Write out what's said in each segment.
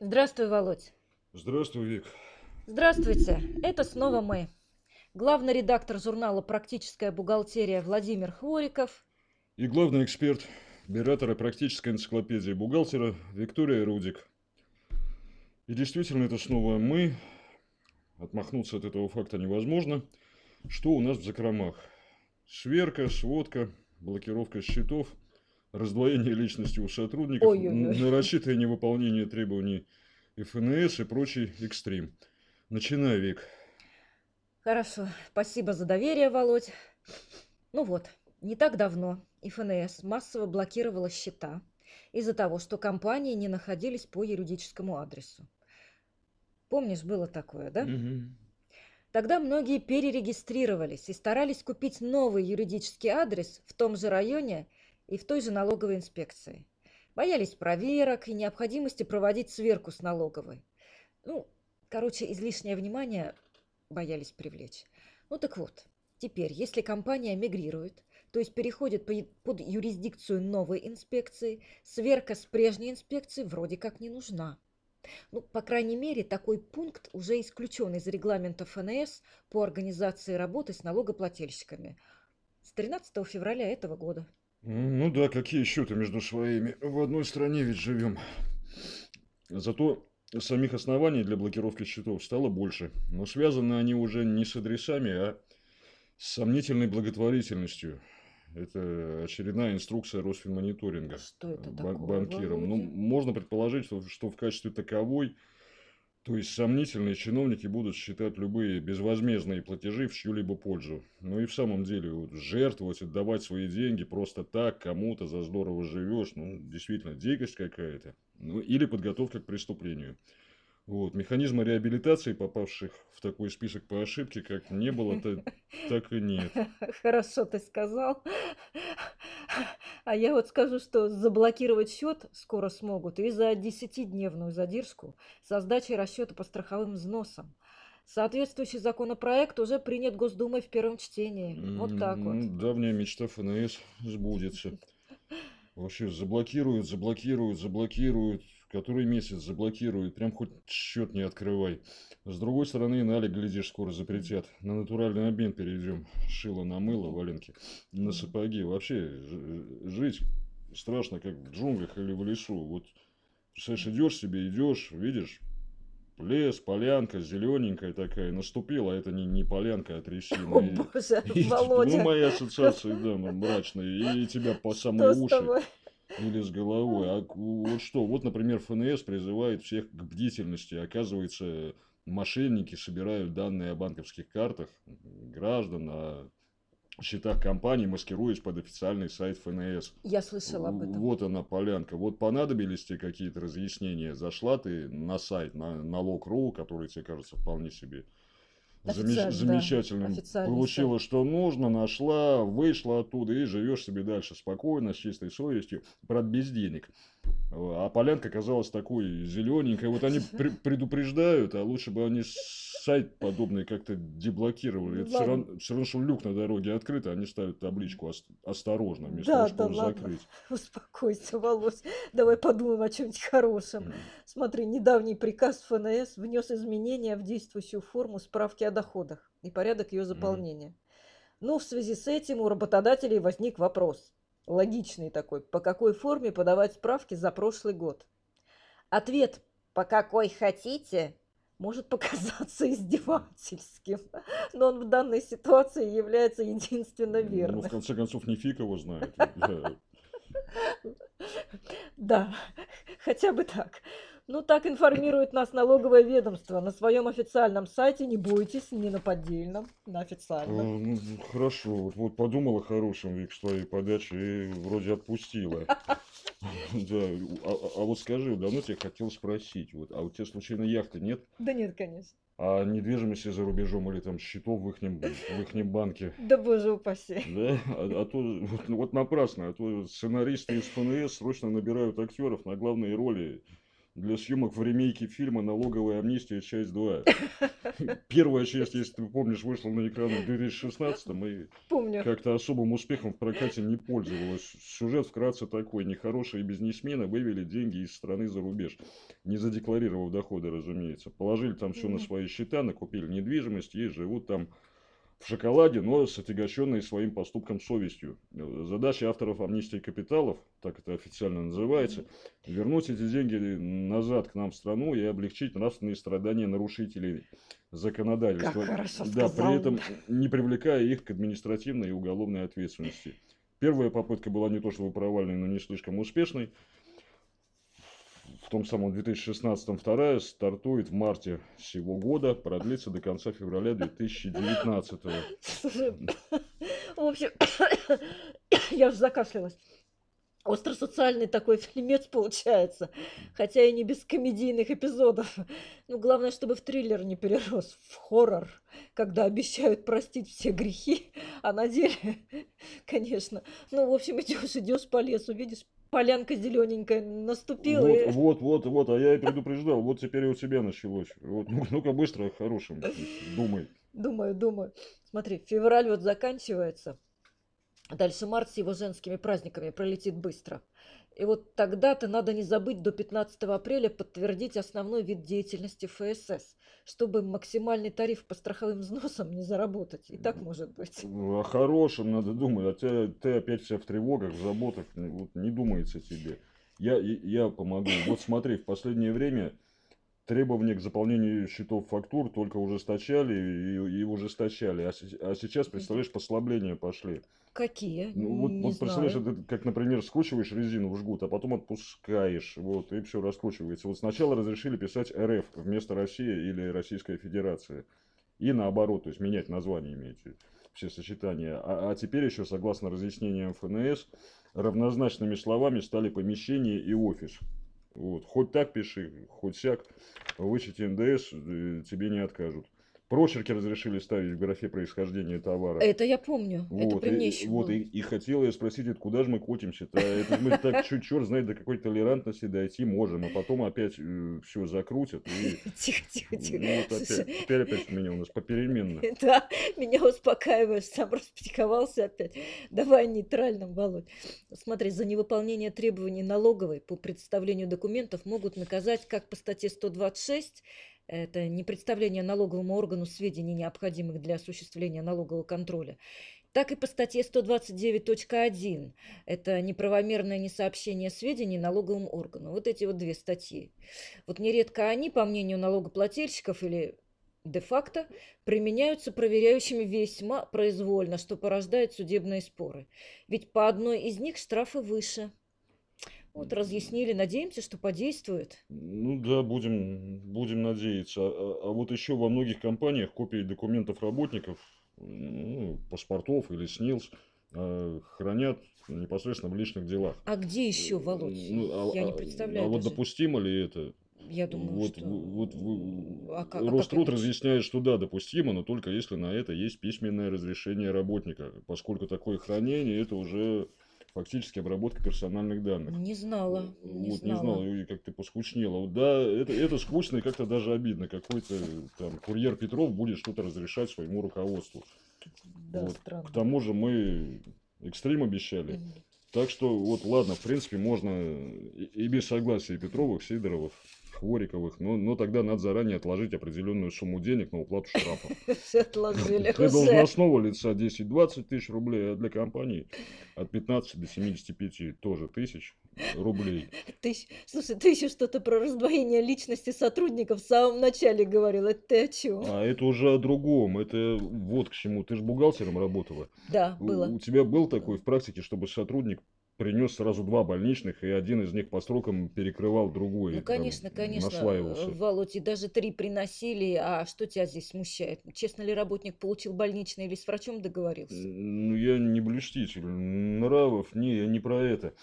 Здравствуй, Володь. Здравствуй, Вик. Здравствуйте. Это снова мы. Главный редактор журнала «Практическая бухгалтерия» Владимир Хвориков. И главный эксперт Биратора практической энциклопедии бухгалтера Виктория Рудик. И действительно, это снова мы. Отмахнуться от этого факта невозможно. Что у нас в закромах? Сверка, сводка, блокировка счетов, раздвоение личности у сотрудников, Ой-ой-ой. нарочитое невыполнение требований ФНС и прочий экстрим. Начинай, Вик. Хорошо. Спасибо за доверие, Володь. Ну вот, не так давно ФНС массово блокировала счета из-за того, что компании не находились по юридическому адресу. Помнишь, было такое, да? Мгм. Тогда многие перерегистрировались и старались купить новый юридический адрес в том же районе и в той же налоговой инспекции. Боялись проверок и необходимости проводить сверку с налоговой. Ну, короче, излишнее внимание боялись привлечь. Ну так вот, теперь, если компания мигрирует, то есть переходит под юрисдикцию новой инспекции, сверка с прежней инспекцией вроде как не нужна. Ну, по крайней мере, такой пункт уже исключен из регламента ФНС по организации работы с налогоплательщиками с 13 февраля этого года. Ну да, какие счеты между своими? В одной стране ведь живем. Зато самих оснований для блокировки счетов стало больше. Но связаны они уже не с адресами, а с сомнительной благотворительностью. Это очередная инструкция Росфинмониторинга Что это такое, банкирам. Ну, можно предположить, что, что в качестве таковой, то есть сомнительные чиновники будут считать любые безвозмездные платежи в чью-либо пользу. Ну и в самом деле, вот, жертвовать, отдавать свои деньги просто так кому-то за здорово живешь, ну, действительно, дикость какая-то. Ну, или подготовка к преступлению. Вот. Механизма реабилитации, попавших в такой список по ошибке, как не было, та- так и нет. Хорошо ты сказал. А я вот скажу, что заблокировать счет скоро смогут и за 10-дневную задержку со сдачей расчета по страховым взносам. Соответствующий законопроект уже принят Госдумой в первом чтении. Вот так вот. Давняя мечта ФНС сбудется. Вообще заблокируют, заблокируют, заблокируют. Который месяц заблокируют. Прям хоть счет не открывай. С другой стороны, налик, глядишь, скоро запретят. На натуральный обмен перейдем. Шило на мыло, валенки на сапоги. Вообще жить страшно, как в джунглях или в лесу. Вот, представляешь, идешь себе, идешь, видишь, лес, полянка, зелененькая такая, наступила, а это не, не полянка, а трясина. О И- боже, и, Володя, Ну, мои ассоциации, да, ну, мрачные. И тебя по самые уши? Или с головой. А вот что, вот, например, ФНС призывает всех к бдительности. Оказывается, мошенники собирают данные о банковских картах граждан, о счетах компаний, маскируясь под официальный сайт ФНС. Я слышала об этом. Вот она, полянка. Вот понадобились тебе какие-то разъяснения. Зашла ты на сайт, на налог.ру, который тебе кажется вполне себе замеч- Официально, да, Получила, что нужно, нашла, вышла оттуда и живешь себе дальше спокойно, с чистой совестью, правда, без денег. А полянка оказалась такой зелененькой. Вот они пре- предупреждают, а лучше бы они сайт подобный как-то деблокировали. Это все ладно. равно, все равно, что люк на дороге открыт, а они ставят табличку «Ос- «Осторожно», вместо Да, того, да чтобы ладно. закрыть. Успокойся, Володь. Давай подумаем о чем-нибудь хорошем. М. Смотри, недавний приказ ФНС внес изменения в действующую форму справки о доходах и порядок ее заполнения. Ну, в связи с этим у работодателей возник вопрос. Логичный такой. По какой форме подавать справки за прошлый год? Ответ «по какой хотите» может показаться издевательским, но он в данной ситуации является единственно Ну, верным. в конце концов, не фиг его знает. Да, хотя бы так. Ну, так информирует нас налоговое ведомство на своем официальном сайте. Не бойтесь, не на поддельном, на официальном. ну, хорошо, вот, вот подумала хорошим, Вик, с твоей подачи и вроде отпустила. Да, а, а- а вот скажи, давно тебя хотел спросить, вот, а у тебя случайно яхты нет? Да нет, конечно. А недвижимости за рубежом или там счетов в ихнем, в ихнем банке? Да боже упаси. Да, а, а то вот, ну, вот напрасно, а то сценаристы из ФНС срочно набирают актеров на главные роли для съемок в ремейке фильма «Налоговая амнистия. Часть 2». Первая часть, если ты помнишь, вышла на экраны в 2016 и Помню. как-то особым успехом в прокате не пользовалась. Сюжет вкратце такой. Нехорошие бизнесмены вывели деньги из страны за рубеж, не задекларировав доходы, разумеется. Положили там все на свои счета, накупили недвижимость и живут там в шоколаде, но с отягощенной своим поступком совестью. Э, Задача авторов амнистии капиталов, так это официально называется, вернуть эти деньги назад к нам в страну и облегчить нравственные страдания нарушителей законодательства. Как хорошо да, сказал. при этом не привлекая их к административной и уголовной ответственности. Первая попытка была не то чтобы провальной, но не слишком успешной. В том самом 2016 вторая стартует в марте сего года, продлится до конца февраля 2019. Слушай, в общем, я уже закашлялась. Остросоциальный такой фильмец получается, хотя и не без комедийных эпизодов. Ну, главное, чтобы в триллер не перерос, в хоррор, когда обещают простить все грехи, а на деле, конечно, ну, в общем, идешь, идешь по лесу, видишь, полянка зелененькая наступила. Вот, и- вот, вот, вот, а я и предупреждал, вот теперь и у тебя началось. Вот, ну- ну-ка быстро, хорошим, думай. Думаю, думаю. Смотри, февраль вот заканчивается. Дальше март с его женскими праздниками пролетит быстро. И вот тогда-то надо не забыть до 15 апреля подтвердить основной вид деятельности ФСС, чтобы максимальный тариф по страховым взносам не заработать. И так может быть. О хорошем надо думать, а ты, ты опять вся в тревогах, в заботах, ну, вот не думается тебе. Я, я помогу. Вот смотри, в последнее время требования к заполнению счетов фактур только ужесточали и, и ужесточали, а, а сейчас, представляешь, послабления пошли. Какие? Ну, вот, Не вот представляешь, знаю. это как, например, скручиваешь резину в жгут, а потом отпускаешь, вот, и все раскручивается. Вот сначала разрешили писать РФ вместо Россия или Российская Федерация. И наоборот, то есть менять название имеете все сочетания. А, а теперь еще, согласно разъяснениям ФНС, равнозначными словами стали помещение и офис. Вот. Хоть так пиши, хоть сяк, вычесть НДС э, тебе не откажут. Прочерки разрешили ставить в графе происхождения товара. Это я помню. Это Вот, при мне и, еще вот, было. и, и хотела я спросить, это куда же мы котимся-то? Это мы так чуть черт знает до какой толерантности дойти можем, а потом опять все закрутят. И, Тихо, тихо, тихо. ну, вот опять, теперь опять меня у нас попеременно. Да, меня успокаиваешь, сам распаниковался опять. Давай нейтральным, Володь. Смотри, за невыполнение требований налоговой по представлению документов могут наказать как по статье 126, это не представление налоговому органу сведений, необходимых для осуществления налогового контроля, так и по статье 129.1, это неправомерное несообщение сведений налоговому органу. Вот эти вот две статьи. Вот нередко они, по мнению налогоплательщиков или де-факто, применяются проверяющими весьма произвольно, что порождает судебные споры. Ведь по одной из них штрафы выше. Вот разъяснили, надеемся, что подействует. Ну да, будем, будем надеяться. А, а- а вот еще во многих компаниях копии документов работников, ну, паспортов или СНИЛС, а, хранят непосредственно в личных делах. А где еще, Володь? Ну, а- Я не а- представляю А вот даже. допустимо ли это? Я думаю, вот, что... вот, в- А как- а как Роструд иначе? разъясняет, что да, допустимо, но только если на это есть письменное разрешение работника, поскольку такое хранение это уже фактически обработка персональных данных. Не знала, не вот, не знала. знал, и как ты поскучнела. Вот, да, это, это скучно и как-то даже обидно. Какой-то там курьер Петров будет что-то разрешать своему руководству. Да, вот. странно. К тому же мы экстрим обещали. Мгм. Так что вот ладно, в принципе, можно и, и без согласия Петровых, Сидоровых, Хвориковых, но, но тогда надо заранее отложить определенную сумму денег на уплату штрафа. Отложили Для должностного лица 10-20 тысяч рублей, а для компании от 15 до 75 тоже тысяч рублей. Ты, щ- слушай, ты еще что-то про раздвоение личности сотрудников в самом начале говорил. Это ты о чем? А это уже о другом. Это вот к чему. Ты же бухгалтером работала. Да, У- было. У тебя был такой в практике, чтобы сотрудник принес сразу два больничных, и один из них по срокам перекрывал другой. Ну, там, конечно, конечно, Наслаивался. э, Володь, и даже три приносили. А что тебя здесь смущает? Честно ли работник получил больничный или с врачом договорился? Ну, я не блюститель нравов, не, я не про это.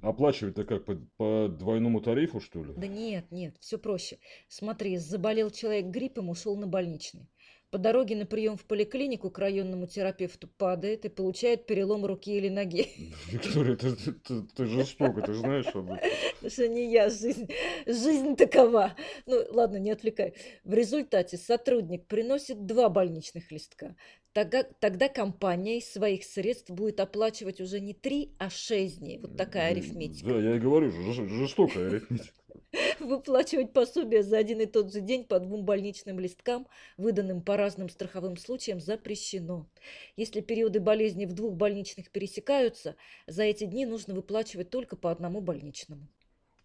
Оплачивать-то как, по, по двойному тарифу, что ли? Да нет, нет, все проще. Смотри, заболел человек гриппом, ушел на больничный. По дороге на прием в поликлинику к районному терапевту падает и получает перелом руки или ноги. Виктория, ты, ты, ты, ты жестоко, ты знаешь об этом. Потому что не я, жизнь, жизнь такова. Ну, ладно, не отвлекай. В результате сотрудник приносит два больничных листка. Тогда, тогда компания из своих средств будет оплачивать уже не три, а шесть дней. Вот такая арифметика. Да, я и говорю, жест- жестокая арифметика. Выплачивать пособие за один и тот же день по двум больничным листкам, выданным по разным страховым случаям, запрещено. Если периоды болезни в двух больничных пересекаются, за эти дни нужно выплачивать только по одному больничному.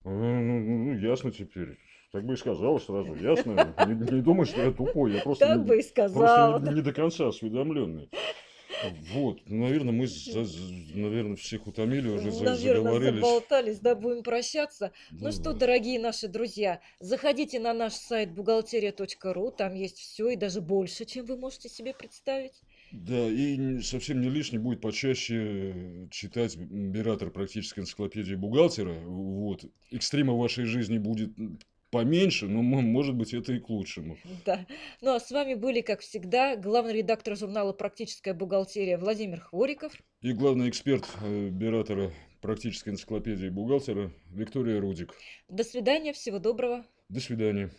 А, Ну, ну, ну, ясно теперь. Так бы и сказала сразу, ясно. Не, не думай, что я тупой, я просто, Так не, бы и просто сказала. не, не до конца осведомленный. Вот, наверное, мы, наверное, всех утомили, уже за- Наверное, заговорились. заболтались, да, будем прощаться. Ну что, Давай. дорогие наши друзья, заходите на наш сайт бухгалтерия.ру, там есть все и даже больше, чем вы можете себе представить. Да, и совсем не лишне будет почаще э, читать Император практической энциклопедии бухгалтера. Вот. Экстрима в вашей жизни будет поменьше, но может быть это и к лучшему. Да. Ну а с вами были, как всегда, главный редактор журнала «Практическая бухгалтерия» Владимир Хвориков. И главный эксперт э, Императора практической энциклопедии бухгалтера Виктория Рудик. До свидания, всего доброго. До свидания.